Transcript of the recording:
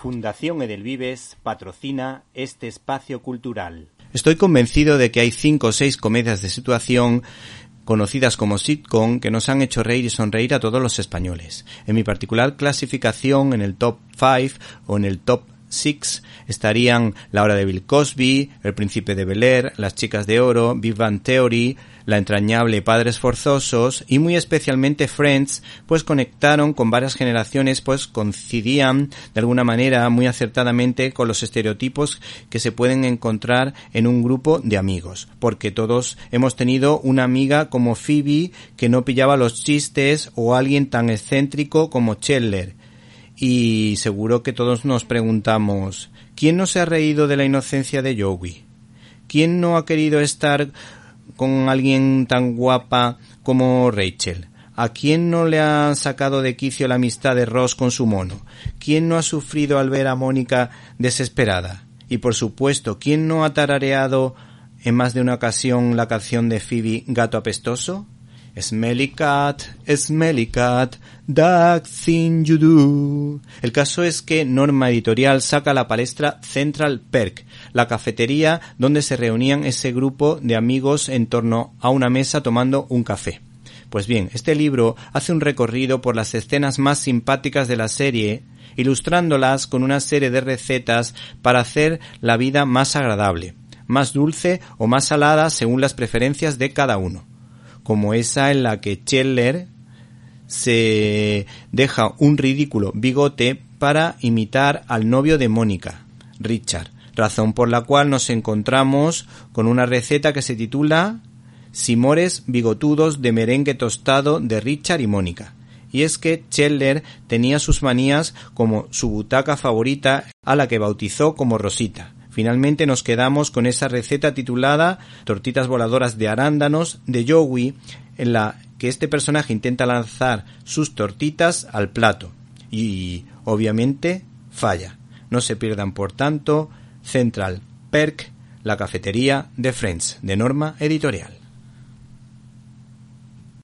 Fundación Edelvives patrocina este espacio cultural. Estoy convencido de que hay cinco o seis comedias de situación conocidas como sitcom que nos han hecho reír y sonreír a todos los españoles. En mi particular clasificación, en el top 5 o en el top Six estarían La hora de Bill Cosby, El príncipe de Bel Air, Las chicas de oro, Big Theory, La entrañable Padres forzosos y muy especialmente Friends, pues conectaron con varias generaciones, pues coincidían de alguna manera muy acertadamente con los estereotipos que se pueden encontrar en un grupo de amigos, porque todos hemos tenido una amiga como Phoebe que no pillaba los chistes o alguien tan excéntrico como Chandler y seguro que todos nos preguntamos ¿quién no se ha reído de la inocencia de Joey? ¿Quién no ha querido estar con alguien tan guapa como Rachel? ¿A quién no le ha sacado de quicio la amistad de Ross con su mono? ¿Quién no ha sufrido al ver a Mónica desesperada? Y por supuesto, ¿quién no ha tarareado en más de una ocasión la canción de Phoebe Gato apestoso? Smelly cat, smelly cat, that thing you do. El caso es que Norma Editorial saca la palestra Central Perk, la cafetería donde se reunían ese grupo de amigos en torno a una mesa tomando un café. Pues bien, este libro hace un recorrido por las escenas más simpáticas de la serie, ilustrándolas con una serie de recetas para hacer la vida más agradable, más dulce o más salada según las preferencias de cada uno como esa en la que Scheller se deja un ridículo bigote para imitar al novio de Mónica, Richard, razón por la cual nos encontramos con una receta que se titula Simores bigotudos de merengue tostado de Richard y Mónica. Y es que Scheller tenía sus manías como su butaca favorita a la que bautizó como Rosita, Finalmente nos quedamos con esa receta titulada Tortitas voladoras de arándanos de Joey, en la que este personaje intenta lanzar sus tortitas al plato. Y obviamente falla. No se pierdan, por tanto, Central Perk, la cafetería de Friends, de Norma Editorial.